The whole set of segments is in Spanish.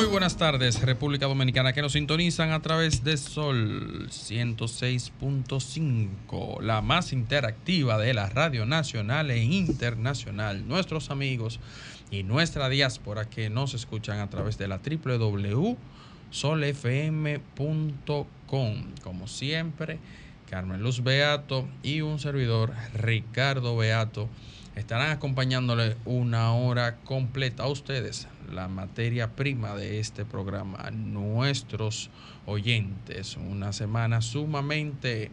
Muy buenas tardes, República Dominicana, que nos sintonizan a través de Sol 106.5, la más interactiva de la radio nacional e internacional. Nuestros amigos y nuestra diáspora que nos escuchan a través de la www.solfm.com. Como siempre, Carmen Luz Beato y un servidor, Ricardo Beato, estarán acompañándole una hora completa a ustedes, la materia prima de este programa, nuestros oyentes. Una semana sumamente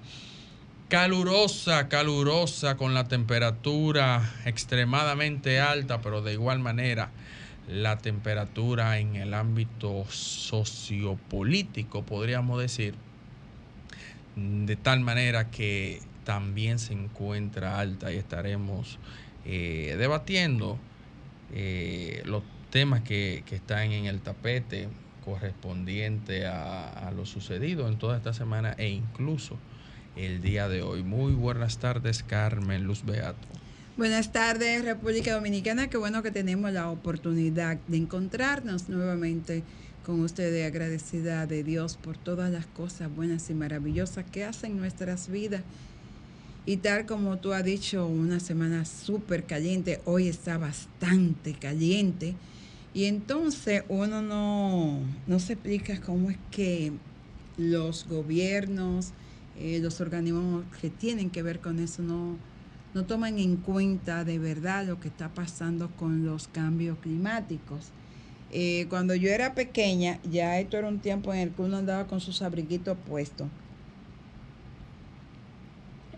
calurosa, calurosa, con la temperatura extremadamente alta, pero de igual manera la temperatura en el ámbito sociopolítico, podríamos decir, de tal manera que también se encuentra alta y estaremos eh, debatiendo eh, los temas que, que están en el tapete correspondiente a, lo sucedido en toda esta semana e incluso el día de hoy. Muy buenas tardes, Carmen Luz Beato. Buenas tardes, República Dominicana. Qué bueno que tenemos la oportunidad de encontrarnos nuevamente con ustedes, agradecida de Dios por todas las cosas buenas y maravillosas que hacen nuestras vidas. Y tal como tú has dicho, una semana súper caliente, hoy está bastante caliente. Y entonces uno no, no se explica cómo es que los gobiernos, eh, los organismos que tienen que ver con eso no, no toman en cuenta de verdad lo que está pasando con los cambios climáticos. Eh, cuando yo era pequeña, ya esto era un tiempo en el que uno andaba con sus abriguitos puestos.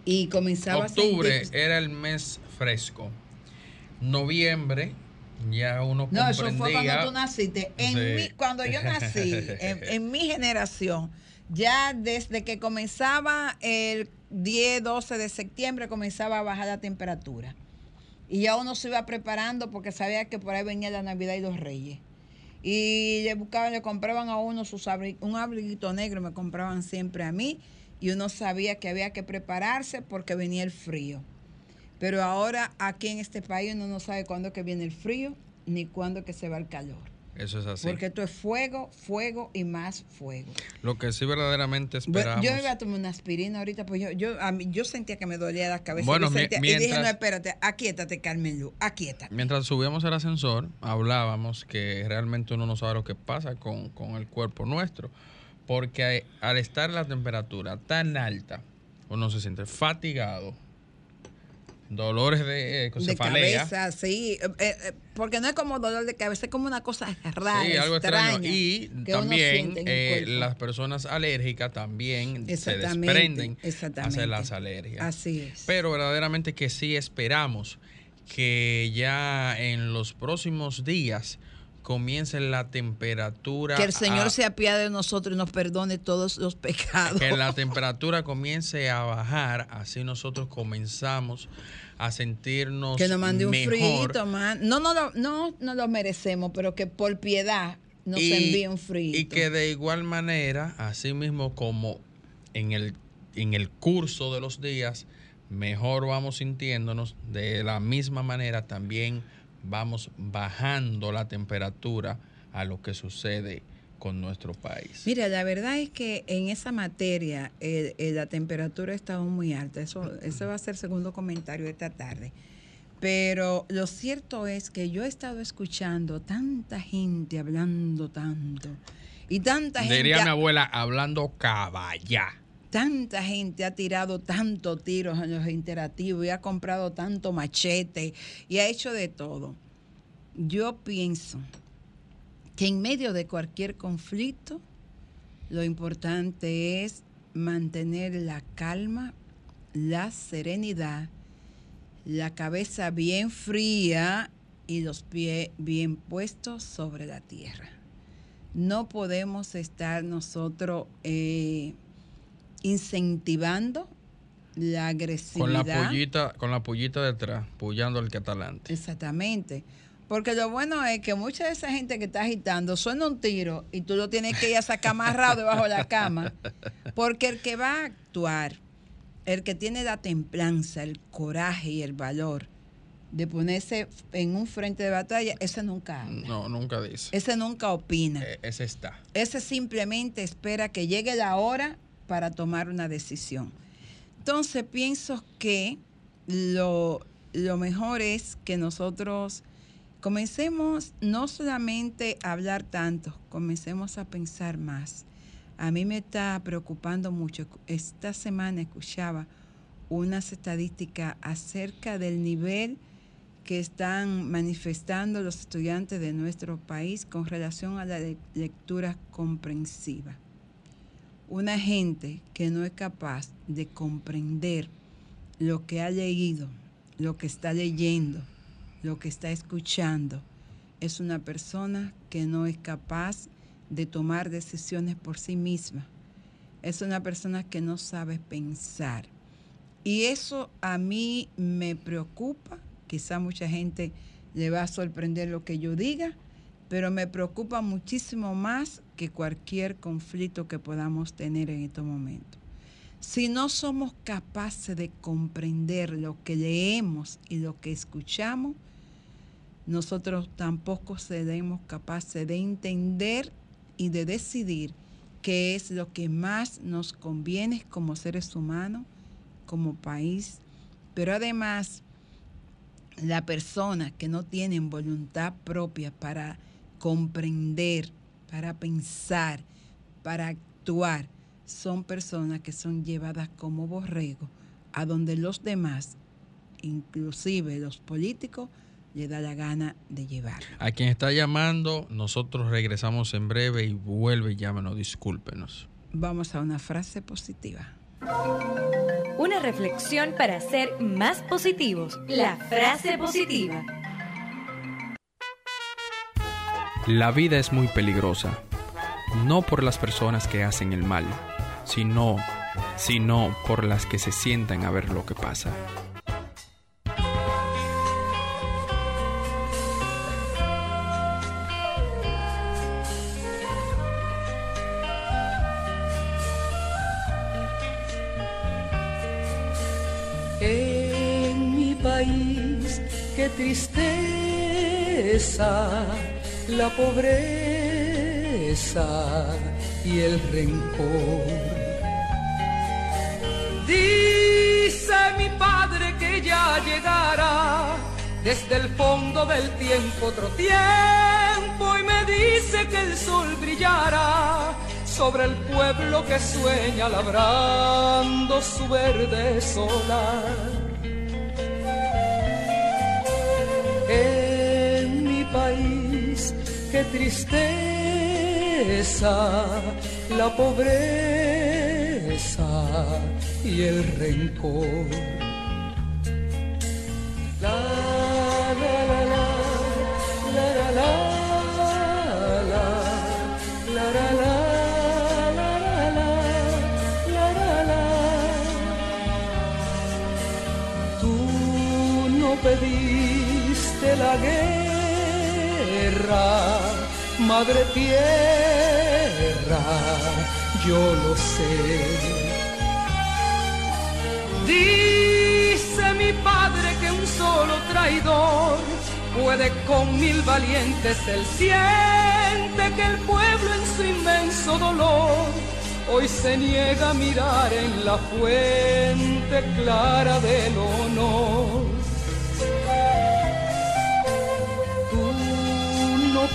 Y comenzaba Octubre a sentir... era el mes fresco. Noviembre ya uno No, eso fue cuando tú naciste. En Sí. mi- cuando yo nací, en, en mi generación, ya desde que comenzaba el 10, 12 de septiembre, comenzaba a bajar la temperatura. Y ya uno se iba preparando porque sabía que por ahí venía la Navidad y los Reyes. Y le buscaban, le compraban a uno sus abri- un abriguito negro, me compraban siempre a mí. Y uno sabía que había que prepararse porque venía el frío. Pero ahora aquí en este país uno no sabe cuándo que viene el frío ni cuándo que se va el calor. Eso es así. Porque esto es fuego, fuego y más fuego. Lo que sí verdaderamente esperamos. yo iba a tomar una aspirina ahorita, pues yo, yo, a mí, yo sentía que me dolía la cabeza. Bueno, y dije, no, espérate, aquíétate, Carmen Lu, aquíétate. Mientras subíamos el ascensor, hablábamos que realmente uno no sabe lo que pasa con, con el cuerpo nuestro. Porque al estar la temperatura tan alta, uno se siente fatigado, dolores de eh, De cabeza, sí. eh, eh, porque no es como dolor de cabeza, es como una cosa rara, Sí, algo extraño. Y también eh, las personas alérgicas también se desprenden hacia las alergias. Así es. Pero verdaderamente que sí esperamos que ya en los próximos días comience la temperatura. Que el Señor a- se apiade de nosotros y nos perdone todos los pecados. que la temperatura comience a bajar, así nosotros comenzamos a sentirnos Que nos mande un frito, man. No, no, lo- no, no lo merecemos, pero que por piedad nos Y- envíe un frito. Y que de igual manera, así mismo como en el, en el curso de los días, mejor vamos sintiéndonos, de la misma manera también vamos bajando la temperatura a lo que sucede con nuestro país. Mira, la verdad es que en esa materia eh, eh, la temperatura ha estado muy alta. Eso, ese va a ser el segundo comentario de esta tarde. Pero lo cierto es que yo he estado escuchando tanta gente hablando tanto. Y tanta gente. Diría mi abuela hablando caballá. Tanta gente ha tirado tantos tiros en los interactivos y ha comprado tanto machete y ha hecho de todo. Yo pienso que en medio de cualquier conflicto, lo importante es mantener la calma, la serenidad, la cabeza bien fría y los pies bien puestos sobre la tierra. No podemos estar nosotros eh, incentivando la agresividad. Con la pollita, con la pollita detrás, pullando el catalante. Exactamente. Porque lo bueno es que mucha de esa gente que está agitando suena un tiro y tú lo tienes que ir a sacar amarrado debajo de la cama. Porque el que va a actuar, el que tiene la templanza, el coraje y el valor de ponerse en un frente de batalla, ese nunca habla. No, nunca dice. Ese nunca opina. Eh, ese está. Ese simplemente espera que llegue la hora para tomar una decisión. Entonces pienso que lo, lo mejor es que nosotros comencemos no solamente a hablar tanto, comencemos a pensar más. A mí me está preocupando mucho. Esta semana escuchaba unas estadísticas acerca del nivel que están manifestando los estudiantes de nuestro país con relación a la lectura comprensiva. Una gente que no es capaz de comprender lo que ha leído, lo que está leyendo, lo que está escuchando, es una persona que no es capaz de tomar decisiones por sí misma. Es una persona que no sabe pensar. Y eso a mí me preocupa. Quizá mucha gente le va a sorprender lo que yo diga, pero me preocupa muchísimo más que cualquier conflicto que podamos tener en estos momentos. Si no somos capaces de comprender lo que leemos y lo que escuchamos, nosotros tampoco seremos capaces de entender y de decidir qué es lo que más nos conviene como seres humanos, como país, pero además la persona que no tienen voluntad propia para comprender, para pensar, para actuar, son personas que son llevadas como borrego a donde los demás, inclusive los políticos, le da la gana de llevar. A quien está llamando, nosotros regresamos en breve y vuelve y llámenos, discúlpenos. Vamos a una frase positiva. Una reflexión para ser más positivos. La frase positiva. La vida es muy peligrosa, no por las personas que hacen el mal, sino, sino por las que se sientan a ver lo que pasa. En mi país, qué tristeza, la pobreza y el rencor. Dice mi padre que ya llegará desde el fondo del tiempo otro tiempo y me dice que el sol brillará sobre el pueblo que sueña labrando su verde solar. Qué tristeza, la pobreza y el rencor. La, la, la, la, la, la, la, la, la, la, la. pediste la guerra, madre tierra, yo lo sé. Dice mi padre que un solo traidor puede con mil valientes, él siente que el pueblo en su inmenso dolor hoy se niega a mirar en la fuente clara del honor. no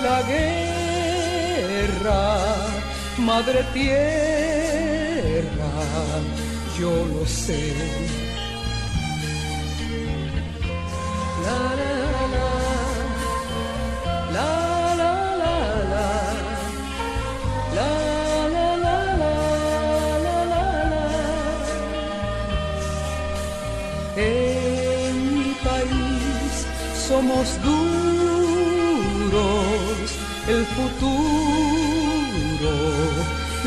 la guerra, madre tierra yo lo sé. La, la, la, la, la, la, la, la, la, la, la, la, la, la. En mi país somos duros, el futuro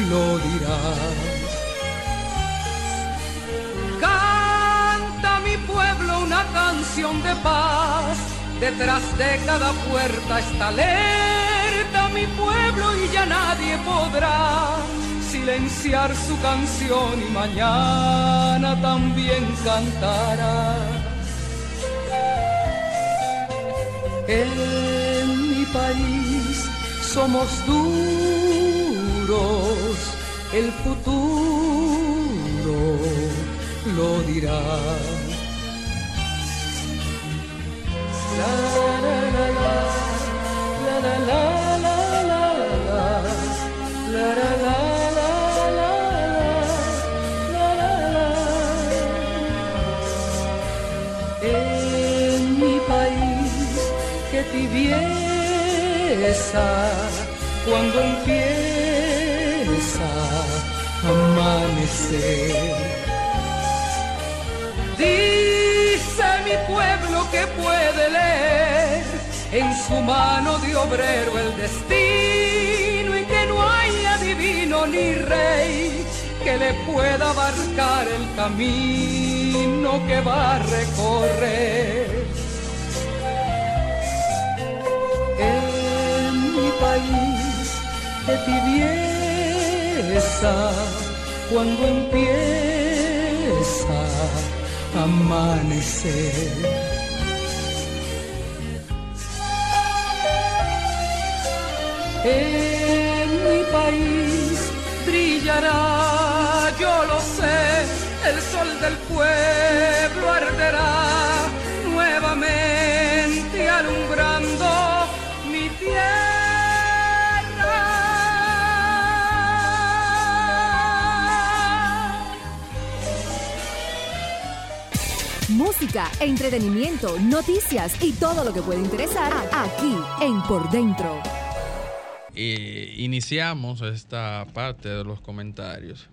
lo dirá. Canta mi pueblo una canción de paz, detrás de cada puerta está alerta mi pueblo y ya nadie podrá silenciar su canción y mañana también cantará. En mi país somos duros, el futuro lo dirá. La, la, la, la, la, la, la, la, la, la, la, la. En mi país, que cuando empieza a amanecer. Dice mi pueblo que puede leer en su mano de obrero el destino y que no hay adivino ni rey que le pueda abarcar el camino que va a recorrer. De tibieza cuando empieza a amanecer. En mi país brillará, yo lo sé, el sol del pueblo arderá nuevamente alumbrando Música, entretenimiento, noticias y todo lo que puede interesar aquí en Por Dentro. Iniciamos esta parte de los comentarios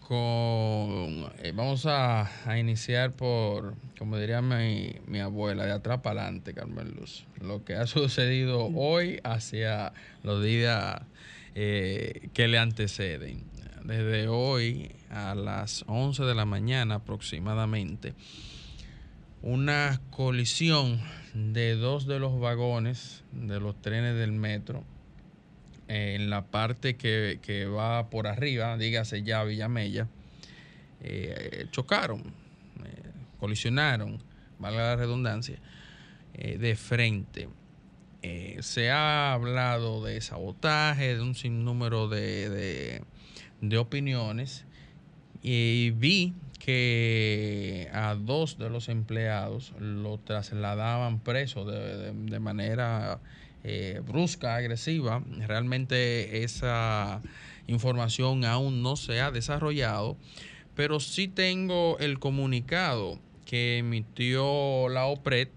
con... eh, vamos a, a iniciar por, como diría mi, mi abuela, de atrás para adelante, Carmen Luz. Lo que ha sucedido hoy hacia los días eh, que le anteceden. Desde hoy a las 11 de la mañana aproximadamente, una colisión de dos de los vagones de los trenes del metro eh, en la parte que, que va por arriba, dígase ya Villamella, eh, chocaron, eh, colisionaron, valga la redundancia, eh, de frente. Se ha hablado de sabotaje, de un sinnúmero de, de- de opiniones y vi que a dos de los empleados lo trasladaban preso de, de- manera eh, brusca, agresiva. Realmente esa información aún no se ha desarrollado, pero sí tengo el comunicado que emitió la OPRED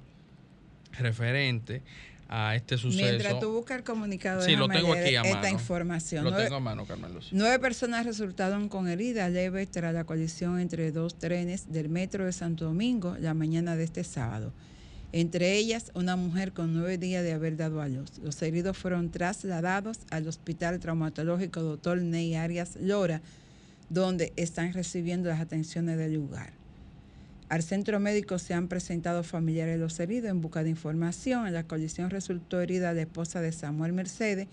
referente a este suceso. Mientras tú buscas el comunicado, Sí, lo tengo leer aquí a esta mano. información. Lo Nueve- tengo a mano. Nueve personas resultaron con heridas leves tras la colisión entre dos trenes del metro de Santo Domingo la mañana de este sábado. Entre ellas, una mujer con nueve días de haber dado a luz. Los heridos fueron trasladados al Hospital Traumatológico Dr. Ney Arias Lora, donde están recibiendo las atenciones del lugar. Al centro médico se han presentado familiares de los heridos en busca de información. En la colisión resultó herida la esposa de Samuel Mercedes,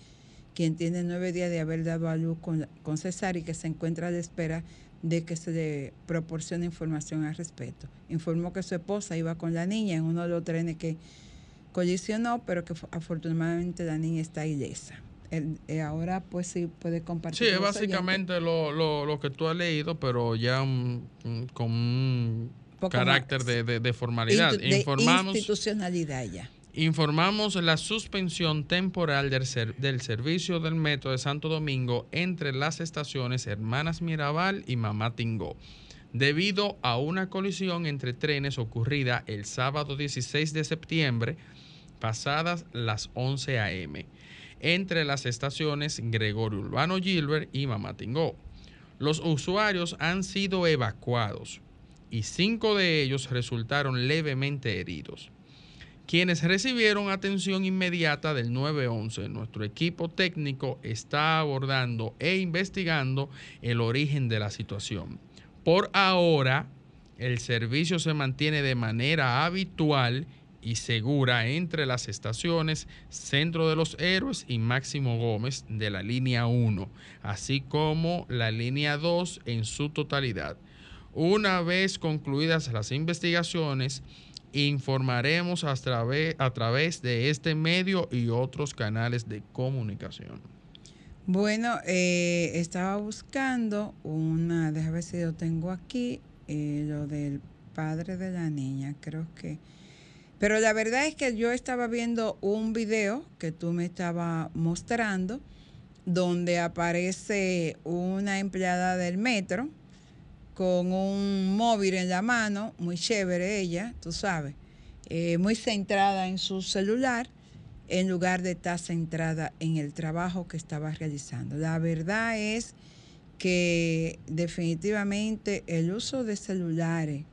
quien tiene nueve días de haber dado a luz con, con y que se encuentra a la espera de que se le proporcione información al respecto. Informó que su esposa iba con la niña en uno de los trenes que colisionó, pero que afortunadamente la niña está ilesa. El- eh, ahora pues sí puede compartir. Sí, es básicamente lo, lo, lo que tú has leído, pero ya con un Poco carácter más. de, de- de formalidad. De Informamos, institucionalidad ya. Informamos la suspensión temporal del, ser- del servicio del metro de Santo Domingo entre las estaciones Hermanas Mirabal y Mamá Tingó, debido a una colisión entre trenes ocurrida el sábado 16 de septiembre, pasadas las 11 a.m., entre las estaciones Gregorio Urbano Gilbert y Mamá Tingó. Los usuarios han sido evacuados y cinco de ellos resultaron levemente heridos quienes recibieron atención inmediata del 911. Nuestro equipo técnico está abordando e investigando el origen de la situación. Por ahora, el servicio se mantiene de manera habitual y segura entre las estaciones Centro de los Héroes y Máximo Gómez de la línea 1, así como la línea 2 en su totalidad. Una vez concluidas las investigaciones, informaremos a través, a través de este medio y otros canales de comunicación. Bueno, eh, estaba buscando una, déjame ver si lo tengo aquí, eh, lo del padre de la niña, creo que... Pero la verdad es que yo estaba viendo un video que tú me estabas mostrando, donde aparece una empleada del metro con un móvil en la mano, muy chévere ella, tú sabes, eh, muy centrada en su celular en lugar de estar centrada en el trabajo que estaba realizando. La verdad es que definitivamente el uso de celulares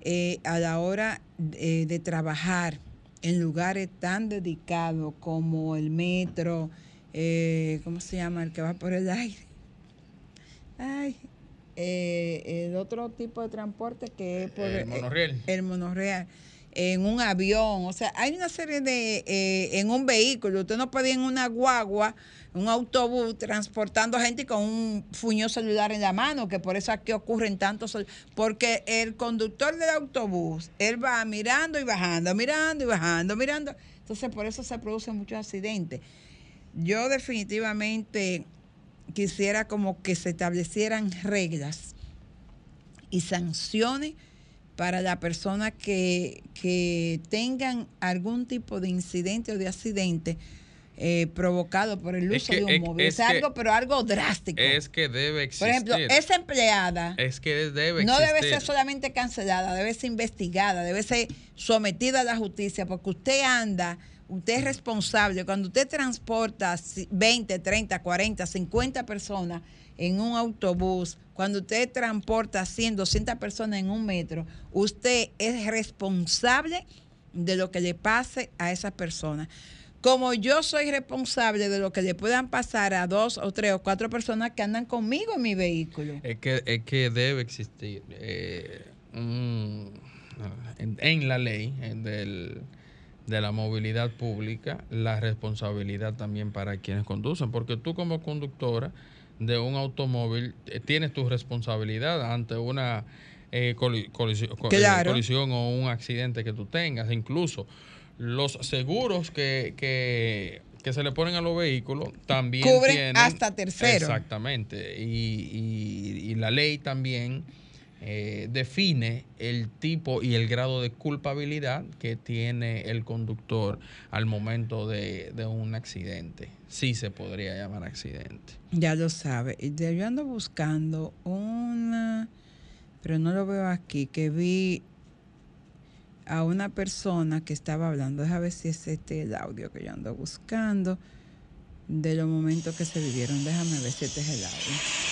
eh, a la hora eh, de trabajar en lugares tan dedicados como el metro, ¿cómo se llama? El que va por el aire. Ay, eh, el otro tipo de transporte que es por El monorriel. el monorriel, en un avión, o sea, hay una serie de, eh, en un vehículo, usted no puede ir en una guagua, un autobús, transportando gente con un fuño celular en la mano, que por eso aquí ocurren tantos, porque el conductor del autobús, él va mirando y bajando, mirando y bajando, mirando, entonces por eso se producen muchos accidentes. Yo definitivamente quisiera como que se establecieran reglas y sanciones para la persona que, que tengan algún tipo de incidente o de accidente eh, provocado por el Es uso que- de un es- móvil. Es, es que- algo, pero algo drástico. Es que debe por existir. ejemplo, esa empleada es que debe no debe ser solamente cancelada, debe ser investigada, debe ser sometida a la justicia, porque usted anda, usted es responsable. Cuando usted transporta si- 20, 30, 40, 50 personas en un autobús, cuando usted transporta 100, 200 personas en un metro, usted es responsable de lo que le pase a esas personas. Como yo soy responsable de lo que le puedan pasar a dos o tres o cuatro personas que andan conmigo en mi vehículo. Es que, es que debe existir eh, en la ley en del- de la movilidad pública la responsabilidad también para quienes conducen, porque tú como conductora de un automóvil eh, tienes tu responsabilidad ante una eh, coli- eh, Claro. colisión o un accidente que tú tengas, incluso los seguros que, que, que se le ponen a los vehículos también Cubren tienen- hasta tercero. Exactamente. Y, y- y la ley también eh, define el tipo y el grado de culpabilidad que tiene el conductor al momento de, de un accidente. Sí se podría llamar accidente. Ya lo sabe. Yo ando buscando una, pero no lo veo aquí, que vi a una persona que estaba hablando. Déjame ver si es este el audio que yo ando buscando de los momentos que se vivieron. Déjame ver si este es el audio.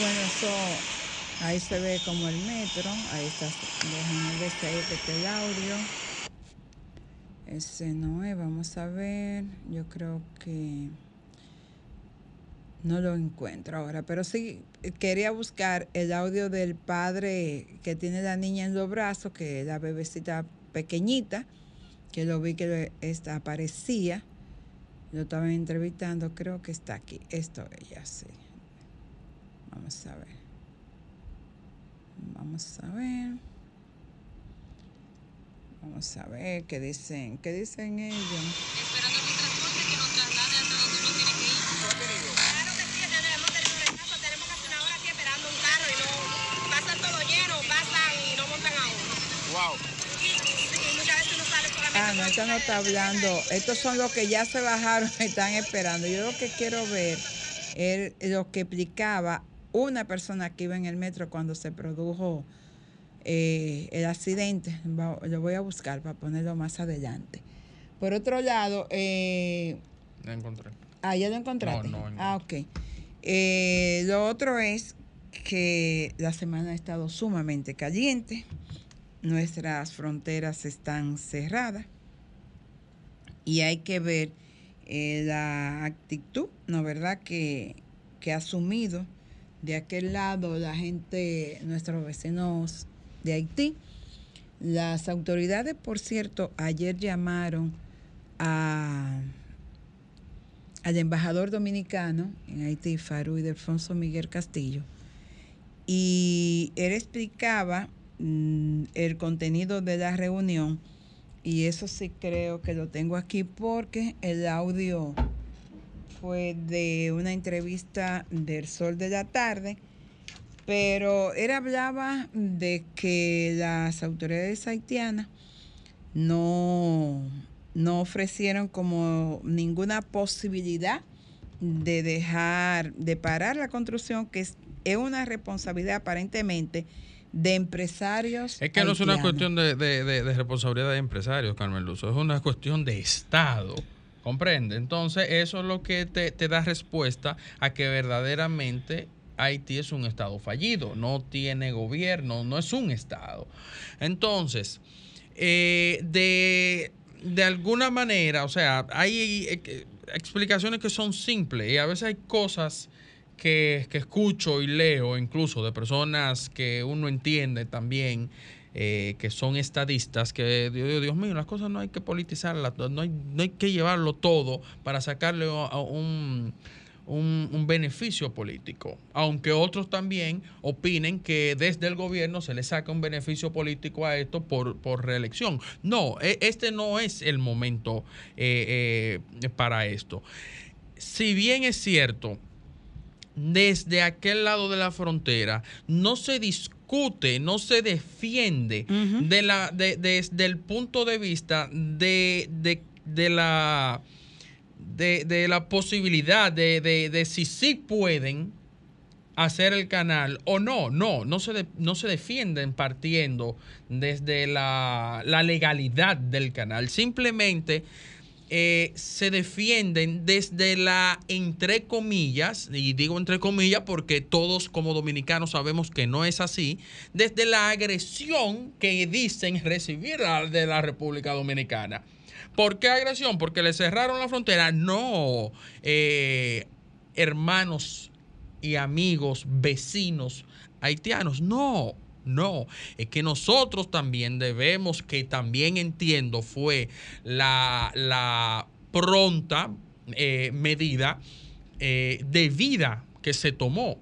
Bueno, eso, ahí se ve como el metro. Ahí está. Déjame ver si ahí está el audio. Ese no es, vamos a ver. Yo creo que no lo encuentro ahora, pero sí eh, quería buscar el audio del padre que tiene la niña en los brazos, que es la bebecita pequeñita, que lo vi que esta aparecía. Lo estaban entrevistando, creo que está aquí. Esto ella sí. Vamos a ver. Vamos a ver. Vamos a ver qué dicen, qué dicen ellos. Esperando mi transporte que nos traslade hasta donde uno tiene que ir. Claro que sí, nene, hemos tenido retraso. Tenemos casi una hora aquí esperando un carro y no pasan todo lleno, pasan y no montan a uno. Wow. Y, y muchas veces uno sale solamente Ah, no, esto no está hablando. Estos son los que ya se bajaron, están esperando. Yo lo que quiero ver es lo que explicaba una persona que iba en el metro cuando se produjo eh, el accidente. Lo voy a buscar para ponerlo más adelante. Por otro lado, eh, La encontré. Ah, ya lo encontraste. No, no ah, ok. Eh, lo otro es que la semana ha estado sumamente caliente. Nuestras fronteras están cerradas. Y hay que ver eh, la actitud, ¿no verdad?, que, que ha asumido de aquel lado la gente, nuestros vecinos de Haití. Las autoridades, por cierto, ayer llamaron a al embajador dominicano en Haití, Faru y Delfonso Miguel Castillo, y él explicaba mm, el contenido de la reunión, y eso sí creo que lo tengo aquí porque el audio fue de una entrevista del Sol de la Tarde, pero él hablaba de que las autoridades haitianas no, no ofrecieron como ninguna posibilidad de dejar, de parar la construcción, que es, es una responsabilidad aparentemente de empresarios. Es que no es una cuestión de, de- de- de responsabilidad de empresarios, Carmen Luzo, es una cuestión de Estado. ¿Comprende? Entonces, eso es lo que te, te da respuesta a que verdaderamente Haití es un Estado fallido, no tiene gobierno, no es un Estado. Entonces, eh, de, de alguna manera, o sea, hay eh, explicaciones que son simples y a veces hay cosas que, que escucho y leo incluso de personas que uno entiende también eh, que son estadistas, que Dios, mío, las cosas no hay que politizarlas, no hay, no hay que llevarlo todo para sacarle a- un, un beneficio político. Aunque otros también opinen que desde el gobierno se le saca un beneficio político a esto por, por reelección. No, e- este no es el momento eh, eh, para esto. Si bien es cierto, desde aquel lado de la frontera no se discute, no se defiende de la, de- desde el punto de vista de, de- de la de, de la posibilidad de, si sí pueden hacer el canal o no. No, no se, no se defienden partiendo desde la, la legalidad del canal. Simplemente eh, se defienden desde la, entre comillas, y digo entre comillas porque todos como dominicanos sabemos que no es así, desde la agresión que dicen recibir de la República Dominicana. ¿Por qué agresión? Porque le cerraron la frontera. No, eh, hermanos y amigos, vecinos haitianos. No, no. Es que nosotros también debemos, que también entiendo fue la, la pronta eh, medida eh, debida que se tomó.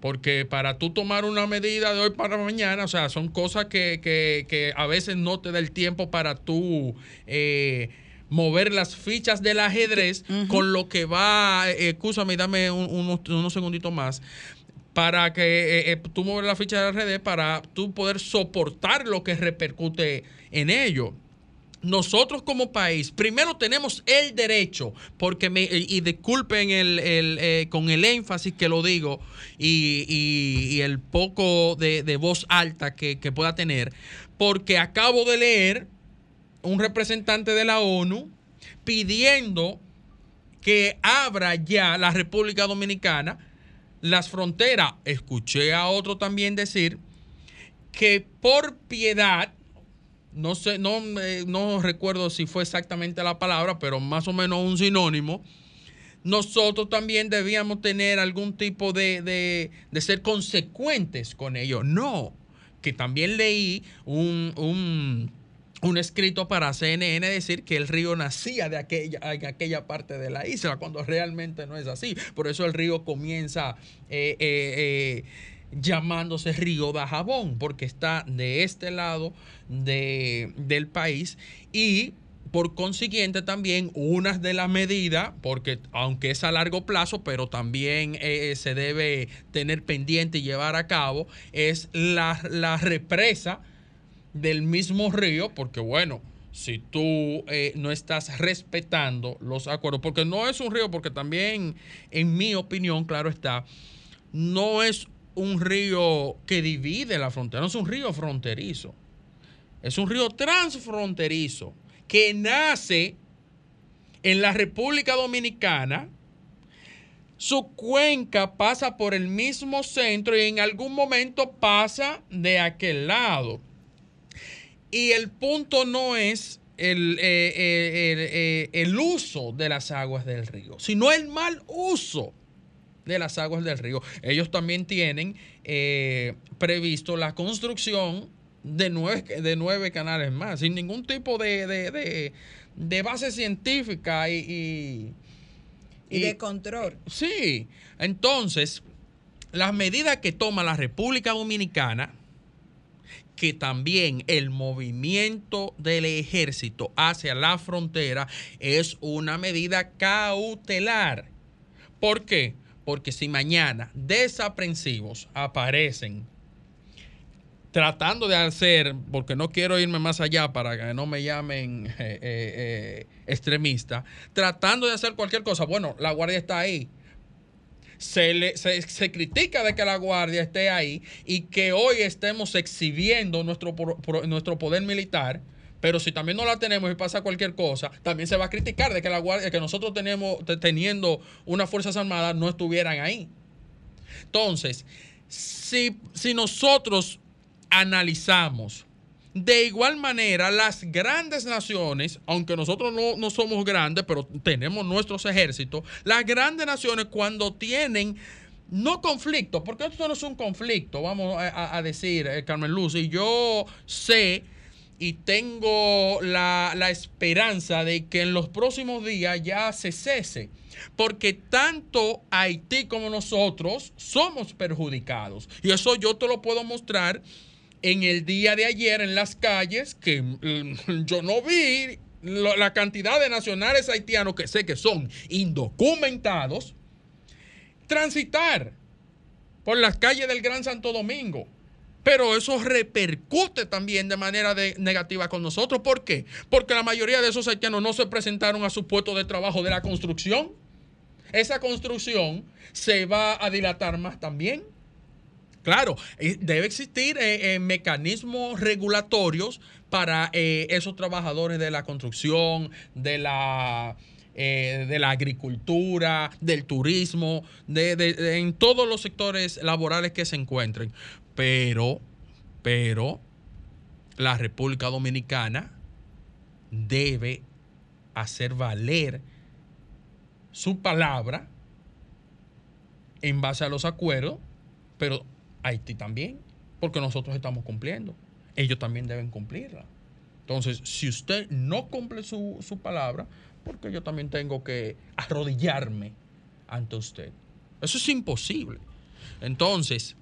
Porque para tú tomar una medida de hoy para mañana, o sea, son cosas que, que- que a veces no te da el tiempo para tú eh, mover las fichas del ajedrez con lo que va, escúchame, dame un- unos, unos segunditos más, para que eh, eh, tú mueves la ficha del ajedrez para tú poder soportar lo que repercute en ello. Nosotros como país, primero tenemos el derecho, porque me, y disculpen el, el, eh, con el énfasis que lo digo y, y- y el poco de, de voz alta que, que pueda tener, porque acabo de leer un representante de la ONU pidiendo que abra ya la República Dominicana las fronteras. Escuché a otro también decir que por piedad, no sé, no, eh, no recuerdo si fue exactamente la palabra, pero más o menos un sinónimo. Nosotros también debíamos tener algún tipo de, de- de ser consecuentes con ello. No, que también leí un, un, un escrito para CNN decir que el río nacía de aquella, aquella parte de la isla, cuando realmente no es así. Por eso el río comienza eh, eh, eh, llamándose Río de Jabón, porque está de este lado de- del país y por consiguiente también unas de las medidas, porque aunque es a largo plazo, pero también se debe tener pendiente y llevar a cabo, es la represa del mismo río, porque bueno, si tú eh, no estás respetando los acuerdos, porque no es un río, porque también, en mi opinión, claro está, no es un río que divide la frontera, no es un río fronterizo, es un río transfronterizo que nace en la República Dominicana, su cuenca pasa por el mismo centro y en algún momento pasa de aquel lado. Y el punto no es el, eh, eh, el, eh, el uso de las aguas del río, sino el mal uso de las aguas del río. Ellos también tienen eh, previsto la construcción de nueve, de nueve canales más, sin ningún tipo de, de, de- de base científica y, y- Y de control. Sí, entonces, las medidas que toma la República Dominicana, que también el movimiento del ejército hacia la frontera es una medida cautelar. ¿Por qué? Porque si mañana desaprensivos aparecen tratando de hacer, porque no quiero irme más allá para que no me llamen eh, eh, eh, extremista, tratando de hacer cualquier cosa, bueno, la guardia está ahí. Se, se, critica de que la guardia esté ahí y que hoy estemos exhibiendo nuestro, nuestro poder militar, pero si también no la tenemos y pasa cualquier cosa, también se va a criticar de que la guardia, que nosotros tenemos, te- teniendo unas fuerzas armadas, no estuvieran ahí. Entonces, si, si nosotros analizamos de igual manera las grandes naciones, aunque nosotros no, somos grandes, pero tenemos nuestros ejércitos, las grandes naciones cuando tienen no conflicto, porque esto no es un conflicto, vamos a decir, eh, Carmen Luz, y yo sé y tengo la, la esperanza de que en los próximos días ya se cese, porque tanto Haití como nosotros somos perjudicados. Y eso yo te lo puedo mostrar en el día de ayer en las calles, que mm, yo no vi la cantidad de nacionales haitianos que sé que son indocumentados, transitar por las calles del Gran Santo Domingo. Pero eso repercute también de manera negativa con nosotros. ¿Por qué? Porque la mayoría de esos haitianos no se presentaron a su puesto de trabajo de la construcción. Esa construcción se va a dilatar más también. Claro, debe existir eh, eh, mecanismos regulatorios para eh, esos trabajadores de la construcción, de la, de la agricultura, del turismo, de- en todos los sectores laborales que se encuentren. Pero, pero, la República Dominicana debe hacer valer su palabra en base a los acuerdos, pero Haití también, porque nosotros estamos cumpliendo. Ellos también deben cumplirla. Entonces, si usted no cumple su, su palabra, porque yo también tengo que arrodillarme ante usted. Eso es imposible. Entonces,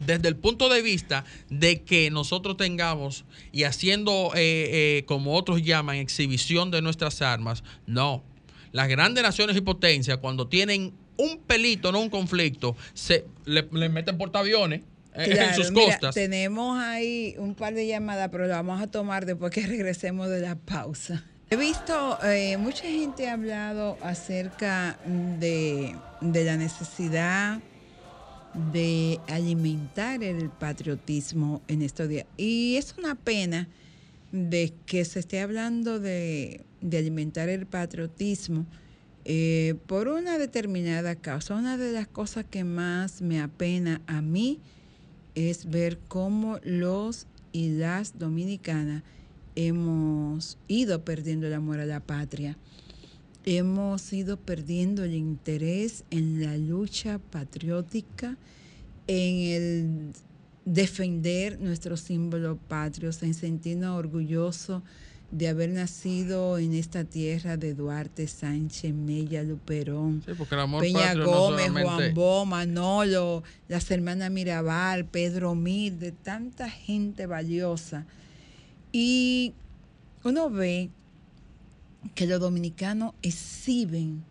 desde el punto de vista de que nosotros tengamos y haciendo, eh, eh, como otros llaman, exhibición de nuestras armas, no. Las grandes naciones y potencias, cuando tienen un pelito, no un conflicto, se le, le meten portaaviones eh, en Claro, sus mira, costas. tenemos ahí un par de llamadas, pero las vamos a tomar después que regresemos de la pausa. He visto, eh, mucha gente ha hablado acerca de, de la necesidad de alimentar el patriotismo en estos días. Y es una pena de que se esté hablando de, de alimentar el patriotismo eh, por una determinada causa. Una de las cosas que más me apena a mí es ver cómo los y las dominicanas hemos ido perdiendo el amor a la patria. Hemos ido perdiendo el interés en la lucha patriótica, en el defender nuestros símbolos patrios, en sentirnos orgullosos de haber nacido en esta tierra de Duarte, Sánchez, Mella, Luperón, Sí, Peña no Gómez, solamente- Juan Bo, Manolo, las hermanas Mirabal, Pedro Mil, de tanta gente valiosa. Y uno ve que los dominicanos exhiben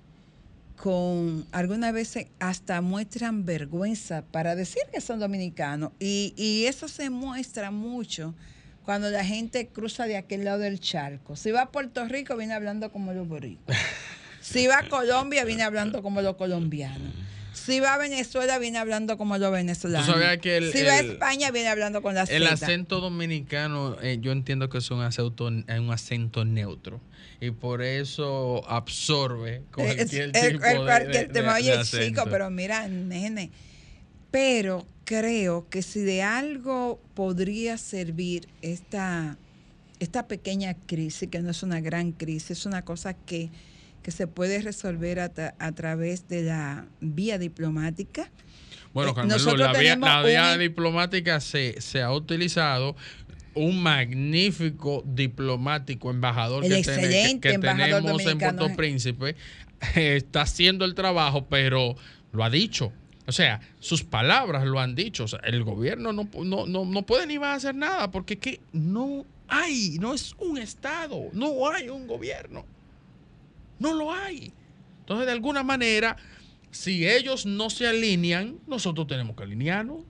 con, algunas veces hasta muestran vergüenza para decir que son dominicanos. Y, y eso se muestra mucho cuando la gente cruza de aquel lado del charco. Si va a Puerto Rico, viene hablando como los boricuas. Si va a Colombia, viene hablando como los colombianos. Si va a Venezuela, viene hablando como los venezolanos. ¿Tú sabías que el- si va a España, viene hablando con la El Z. acento dominicano, eh, yo entiendo que es un acento, un acento neutro. Y por eso absorbe cualquier Es- el- tipo el- de, cualquier de- tema. de- Oye, de chico, pero mira, nene. Pero creo que si de algo podría servir esta, esta pequeña crisis, que no es una gran crisis, es una cosa que, que se puede resolver a, tra- a través de la vía diplomática. Bueno, Eh, nosotros la vía, la vía un- diplomática se, se ha utilizado. Un magnífico diplomático, embajador El que, excelente que embajador tenemos en. Puerto Príncipe, eh, está haciendo el trabajo, pero lo ha dicho. O sea, sus palabras lo han dicho. El gobierno no, no, no, no puede ni va a hacer nada porque que no hay, no es un Estado, no hay un gobierno. No lo hay. Entonces, de alguna manera, si ellos no se alinean, nosotros tenemos que alinearnos.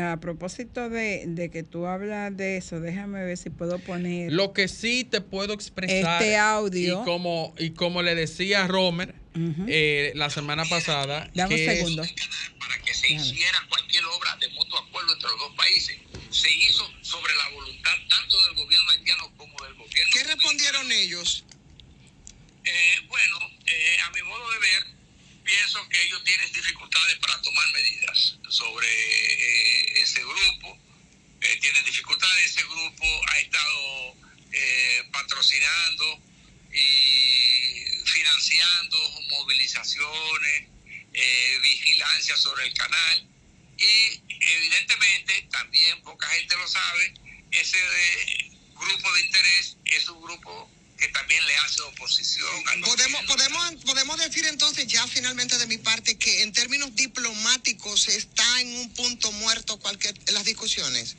A propósito de, de que tú hablas de eso, déjame ver si puedo poner Lo que sí te puedo expresar. Este audio. Y como, y como le decía a Romer Ujú. eh, la semana pasada. Dame un que- segundo. para que se hiciera cualquier obra de mutuo acuerdo entre los dos países. Se hizo sobre la voluntad tanto del gobierno haitiano como del gobierno. ¿Qué respondieron ellos? bueno, eh, a mi modo de ver, pienso que ellos tienen dificultades para tomar medidas sobre eh, ese grupo. Eh, tienen dificultades. Ese grupo ha estado eh, patrocinando y financiando movilizaciones, eh, vigilancia sobre el canal y evidentemente también poca gente lo sabe, ese eh, grupo de interés es un grupo que también le hace oposición al Podemos, podemos, podemos decir entonces ya finalmente de mi parte que en términos diplomáticos está en un punto muerto cualquier las discusiones.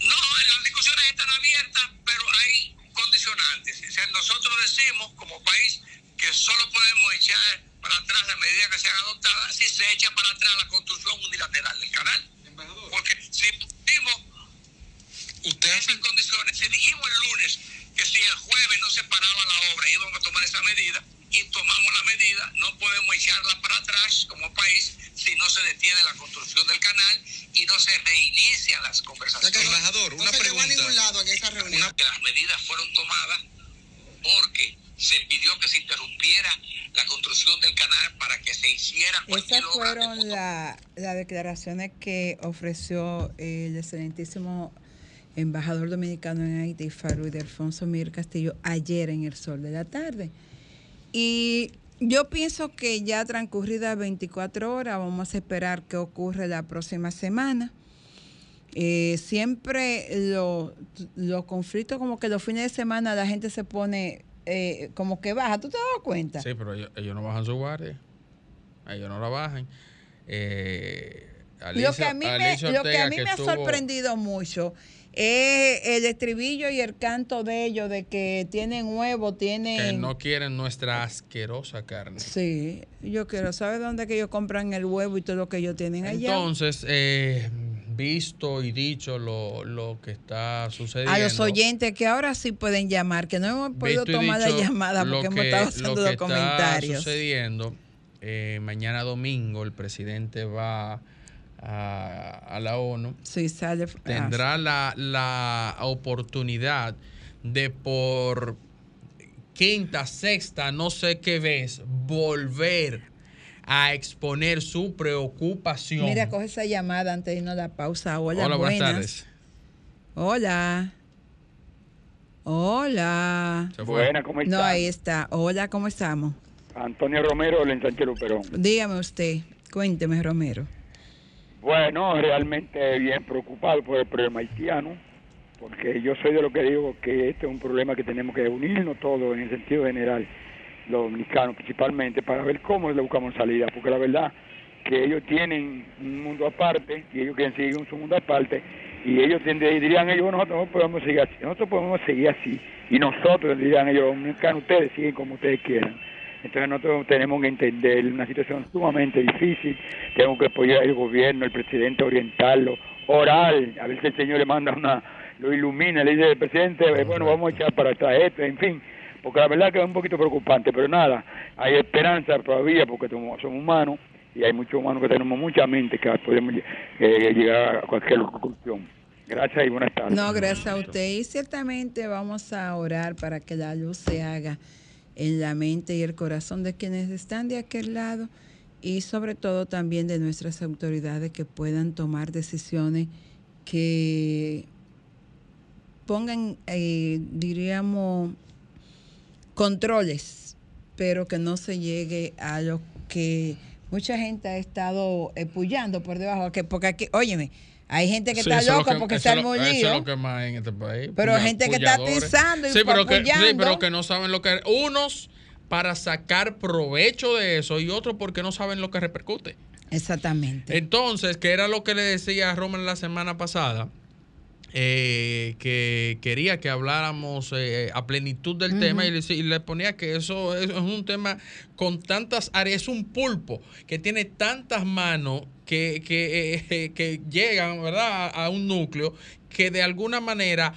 No, las discusiones están abiertas, pero hay condicionantes. O sea, nosotros decimos como país que solo podemos echar para atrás las medidas que sean adoptadas si se echa para atrás la construcción unilateral del canal. Porque si pusimos esas condiciones, si dijimos el lunes que si el jueves no se paraba la obra íbamos a tomar esa medida y tomamos la medida, no podemos echarla para atrás como país si no se detiene la construcción del canal y no se reinician las conversaciones. embajador, una pregunta. No ningún lado en esa reunión. Una que las medidas fueron tomadas porque se pidió que se interrumpiera la construcción del canal para que se hiciera Esas obra de fueron la- las declaraciones que ofreció el excelentísimo embajador dominicano en Haití, Farid Alfonso Mir Castillo, ayer en el sol de la tarde. Y yo pienso que ya transcurridas 24 horas, vamos a esperar qué ocurre la próxima semana. Eh, siempre lo- los conflictos, como que los fines de semana la gente se pone eh, como que baja. ¿Tú te has dado cuenta? Sí, pero ellos, ellos no bajan su guardia. Ellos no la bajan. Eh, lo que a mí, me, Alicia lo que Ortega, a mí que me ha sorprendido mucho es el estribillo y el canto de ellos de que tienen huevo, Que tienen... no quieren nuestra asquerosa carne. Sí, yo quiero saber dónde que ellos compran el huevo y todo lo que ellos tienen allá. Entonces, eh, visto y dicho lo, lo que está sucediendo. a los oyentes que ahora sí pueden llamar, que no hemos podido tomar la llamada lo porque hemos estado lo haciendo que los está comentarios. sucediendo, eh, mañana domingo el presidente va a, a la ONU. Sí, sale. Tendrá la, la oportunidad de por quinta, sexta, no sé qué vez, volver a exponer su preocupación. Mira, coge esa llamada antes de irnos a la pausa. Hola, Hola, buenas buenas. tardes. Hola. Hola. Se fue. Buena, ¿cómo No, está? ahí está. Hola, ¿cómo estamos? Antonio Romero, el ensanche Luperón. Dígame usted, cuénteme, Romero. Bueno, realmente bien preocupado por el problema haitiano, porque yo soy de lo que digo que este es un problema que tenemos que unirnos todos en el sentido general, los dominicanos principalmente, para ver cómo le buscamos salida, porque la verdad que ellos tienen un mundo aparte y ellos quieren seguir un mundo aparte y ellos dirían ellos nosotros no podemos seguir así, nosotros podemos seguir así y nosotros dirían ellos los dominicanos ustedes siguen como ustedes quieran. Entonces nosotros tenemos que entender una situación sumamente difícil, tenemos que apoyar al gobierno, el presidente orientarlo, orar, a si el Señor le manda una lo ilumina, le dice el presidente, eh, bueno, vamos a echar para atrás esto, en fin, porque la verdad que es un poquito preocupante, pero nada, hay esperanza todavía porque somos, somos humanos y hay muchos humanos que tenemos mucha mente que podemos eh, llegar a cualquier conclusión. Gracias y buenas tardes. No, gracias a usted. Y ciertamente vamos a orar para que la luz se haga en la mente y el corazón de quienes están de aquel lado y sobre todo también de nuestras autoridades que puedan tomar decisiones que pongan, eh, diríamos, controles, pero que no se llegue a lo que mucha gente ha estado epullando por debajo, que porque aquí, óyeme, hay gente que está loca porque se han molido. Eso es lo que más en este país. Pero hay gente que está atizando y sí, pero que, sí, pero que no saben lo que... Unos para sacar provecho de eso y otros porque no saben lo que repercute. Exactamente. Entonces, que era lo que le decía a Roman la semana pasada, eh, que quería que habláramos eh, a plenitud del tema y le, ponía que eso es, un tema con tantas áreas, es un pulpo que tiene tantas manos que, que, eh, que llegan ¿verdad? A, un núcleo que de alguna manera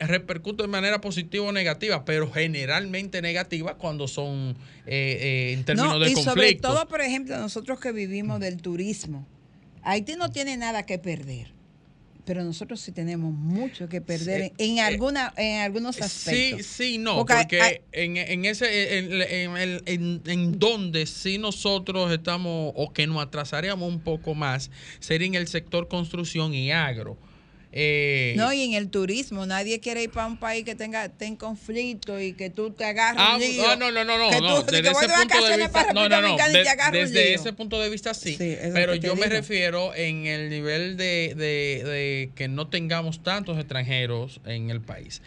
repercute de manera positiva o negativa, pero generalmente negativa cuando son en términos de conflicto. Y sobre todo, por ejemplo, nosotros que vivimos del turismo, Haití no tiene nada que perder pero nosotros sí tenemos mucho que perder en, eh, alguna, en algunos aspectos. Sí, sí, no, porque, en, en, ese, en, en, donde sí nosotros estamos o que nos atrasaríamos un poco más sería en el sector construcción y agro eh, no, y en el turismo, nadie quiere ir para un país que tenga en conflicto y que tú te agarres ah, No, no, no, no, desde ese punto de vista, no, no, no, desde ese punto de vista sí, pero yo me refiero en el nivel de, de, de que no tengamos tantos extranjeros en el país.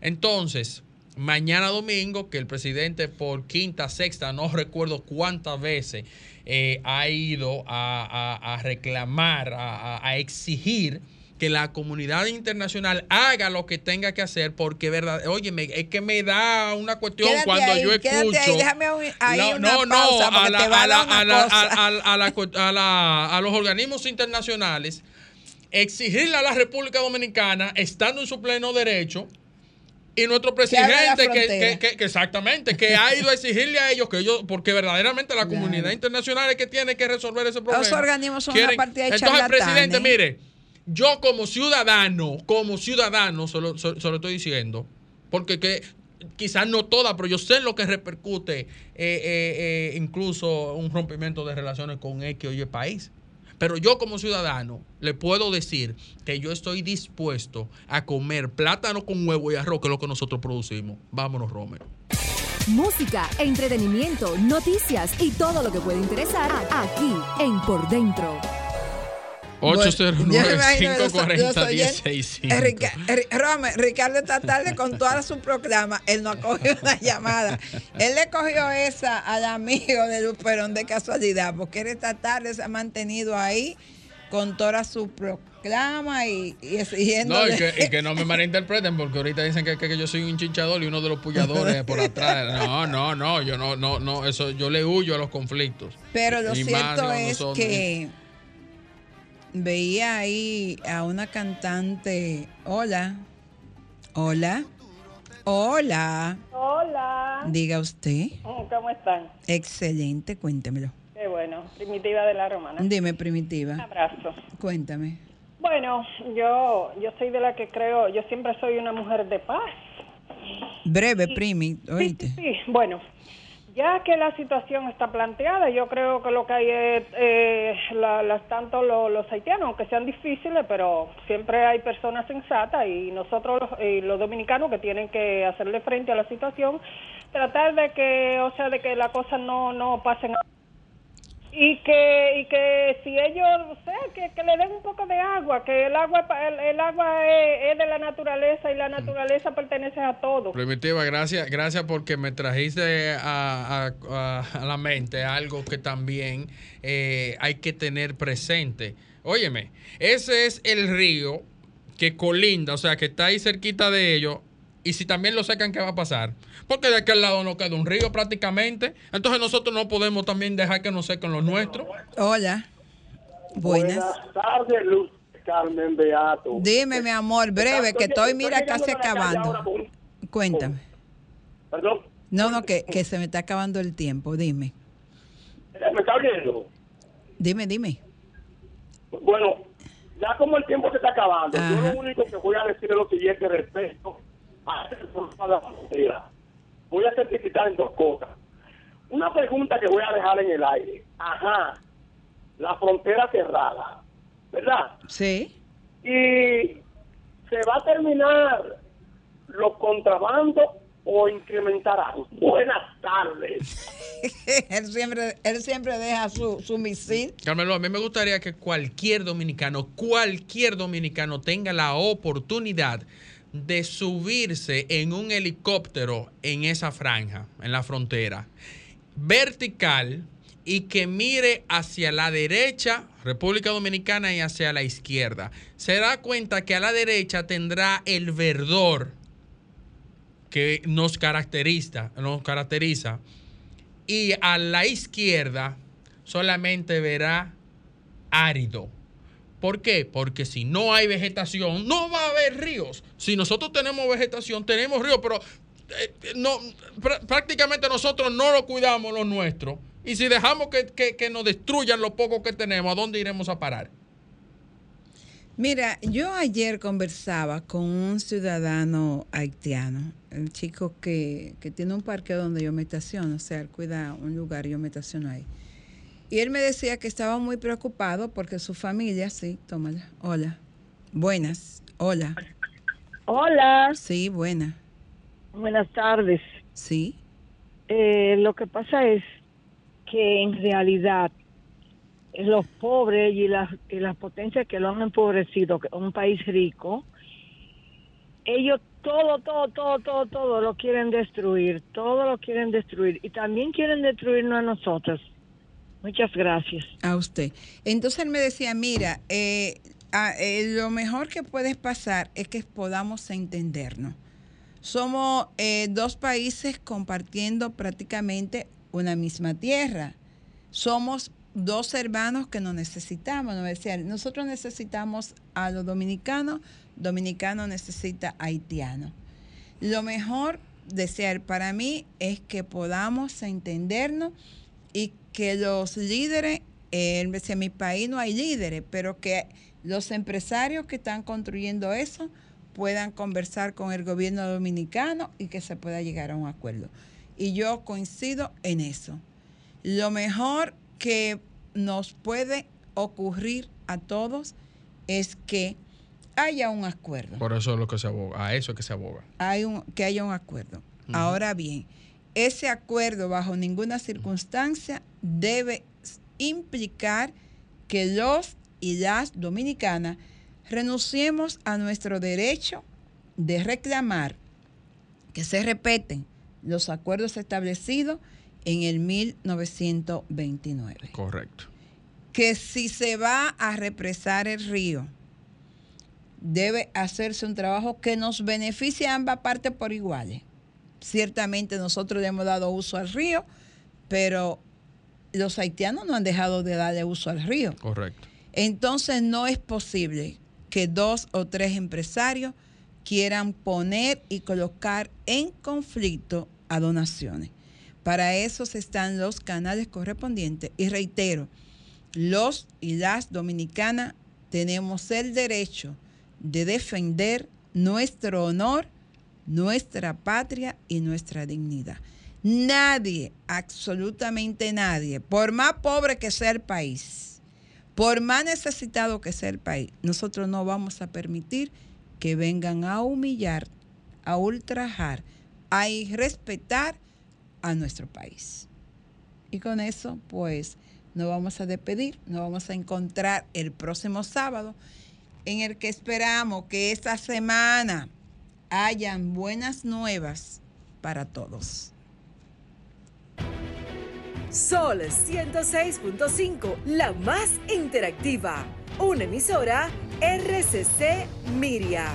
Entonces, mañana domingo, que el presidente por quinta, sexta, no recuerdo cuántas veces, eh, ha ido a, a, a reclamar, a, a exigir que la comunidad internacional haga lo que tenga que hacer, porque verdad, oye, es que me da una cuestión cuando yo escucho. Ahí, déjame ahí no, una no, pausa no, a, la, a, la, a, la, a, los organismos internacionales exigirle a la República Dominicana, estando en su pleno derecho, y nuestro presidente, que, que, que, exactamente, que ha ido a exigirle a ellos que ellos, porque verdaderamente la comunidad internacional es que tiene que resolver ese problema. Los organismos son una partida de Entonces, presidente, mire, yo como ciudadano, como ciudadano, se lo, estoy diciendo, porque que quizás no toda, pero yo sé lo que repercute eh, eh, eh, incluso un rompimiento de relaciones con X o Y país. Pero yo como ciudadano le puedo decir que yo estoy dispuesto a comer plátano con huevo y arroz, que es lo que nosotros producimos. Vámonos, Romero. Música, entretenimiento, noticias y todo lo que puede interesar aquí en Por Dentro. 809-540-165. Ricardo esta tarde con toda su proclama, él no ha cogido una llamada. Él le cogió esa al amigo de Luperón de casualidad, porque él esta tarde se ha mantenido ahí con toda su proclama y, y exigiendo. No, y que, no me malinterpreten, porque ahorita dicen que, que, yo soy un chinchador y uno de los pulladores por atrás. No, no, no, yo no, no, no, eso, yo le huyo a los conflictos. Pero lo cierto es que veía ahí a una cantante. Hola. Hola. Hola. Hola. Diga usted. ¿Cómo están? Excelente, cuéntemelo. Qué bueno, Primitiva de la Romana. Dime, Primitiva. Un abrazo. Cuéntame. Bueno, yo, yo soy de la que creo, yo siempre soy una mujer de paz. Breve, Primi, oíste. sí, sí, bueno, ya que la situación está planteada, yo creo que lo que hay es eh, las, tanto los, haitianos, aunque sean difíciles, pero siempre hay personas sensatas y nosotros los, los dominicanos que tienen que hacerle frente a la situación, tratar de que, o sea, de que las cosas no, no pasen a y que y que si ellos no sé que, le den un poco de agua que el agua el, agua es, de la naturaleza y la naturaleza pertenece a todos primitiva gracias gracias porque me trajiste a, a, la mente algo que también eh, hay que tener presente. Óyeme ese es el río que colinda o sea que está ahí cerquita de ellos y si también lo secan, ¿qué va a pasar? Porque de aquel lado no queda un río prácticamente. Entonces nosotros no podemos también dejar que nos sequen los nuestros. Hola. Buenas. tardes, Luz. Carmen Beato. Dime, mi amor, breve, que estoy, mira, casi acabando. Cuéntame. ¿Perdón? No, no, que, que se me está acabando el tiempo, dime. ¿Me está oyendo? Dime, dime. Bueno, ya como el tiempo se está acabando, yo lo único que voy a decir es lo siguiente respecto a la frontera. Voy a certificar en dos cosas. Una pregunta que voy a dejar en el aire. Ajá, la frontera cerrada, ¿verdad? Sí. Y se va a terminar los contrabandos o incrementarán. Buenas tardes. él siempre él siempre deja su, su misil. Carmelo, a mí me gustaría que cualquier dominicano, cualquier dominicano tenga la oportunidad de subirse en un helicóptero en esa franja, en la frontera, vertical y que mire hacia la derecha, República Dominicana, y hacia la izquierda. Se da cuenta que a la derecha tendrá el verdor que nos caracteriza, nos caracteriza y a la izquierda solamente verá árido. ¿Por qué? Porque si no hay vegetación, no va a haber ríos. Si nosotros tenemos vegetación, tenemos ríos, pero eh, no, prácticamente nosotros no lo cuidamos lo nuestro. Y si dejamos que, que nos destruyan lo poco que tenemos, ¿a dónde iremos a parar? Mira, yo ayer conversaba con un ciudadano haitiano, el chico que, que tiene un parque donde yo me estaciono, o sea, él cuida un lugar y yo me estaciono ahí. Y él me decía que estaba muy preocupado porque su familia, sí, tómala, hola, buenas, hola. Hola. Sí, buena. Buenas tardes. Sí. Eh, lo que pasa es que en realidad los pobres y las, y las potencias que lo han empobrecido, que un país rico, ellos todo, todo, todo, todo, todo lo quieren destruir, todo lo quieren destruir y también quieren destruirnos a nosotros. Muchas gracias. A usted. Entonces él me decía, mira, eh, eh, lo mejor que puede pasar es que podamos entendernos. Somos eh, dos países compartiendo prácticamente una misma tierra. Somos dos hermanos que nos necesitamos. nosotros necesitamos a los dominicanos, dominicano necesita a haitiano. Lo mejor de ser para mí es que podamos entendernos y que los líderes, en mi país no hay líderes, pero que los empresarios que están construyendo eso puedan conversar con el gobierno dominicano y que se pueda llegar a un acuerdo. Y yo coincido en eso. Lo mejor que nos puede ocurrir a todos es que haya un acuerdo. Por eso es lo que se aboga, a eso es que se aboga. Hay un, que haya un acuerdo. Ahora bien, ese acuerdo bajo ninguna circunstancia debe implicar que los y las dominicanas renunciemos a nuestro derecho de reclamar que se repeten los acuerdos establecidos en el 1929. Correcto. Que si se va a represar el río, debe hacerse un trabajo que nos beneficie a ambas partes por iguales. Ciertamente nosotros le hemos dado uso al río, pero los haitianos no han dejado de darle uso al río. Correcto. Entonces no es posible que dos o tres empresarios quieran poner y colocar en conflicto a donaciones. Para eso están los canales correspondientes. Y reitero, los y las dominicanas tenemos el derecho de defender nuestro honor, nuestra patria y nuestra dignidad. Nadie, absolutamente nadie, por más pobre que sea el país, por más necesitado que sea el país, nosotros no vamos a permitir que vengan a humillar, a ultrajar, a irrespetar a nuestro país. Y con eso, pues, nos vamos a despedir, nos vamos a encontrar el próximo sábado, en el que esperamos que esta semana hayan buenas nuevas para todos. Sol 106.5, la más interactiva. Una emisora RCC Miria.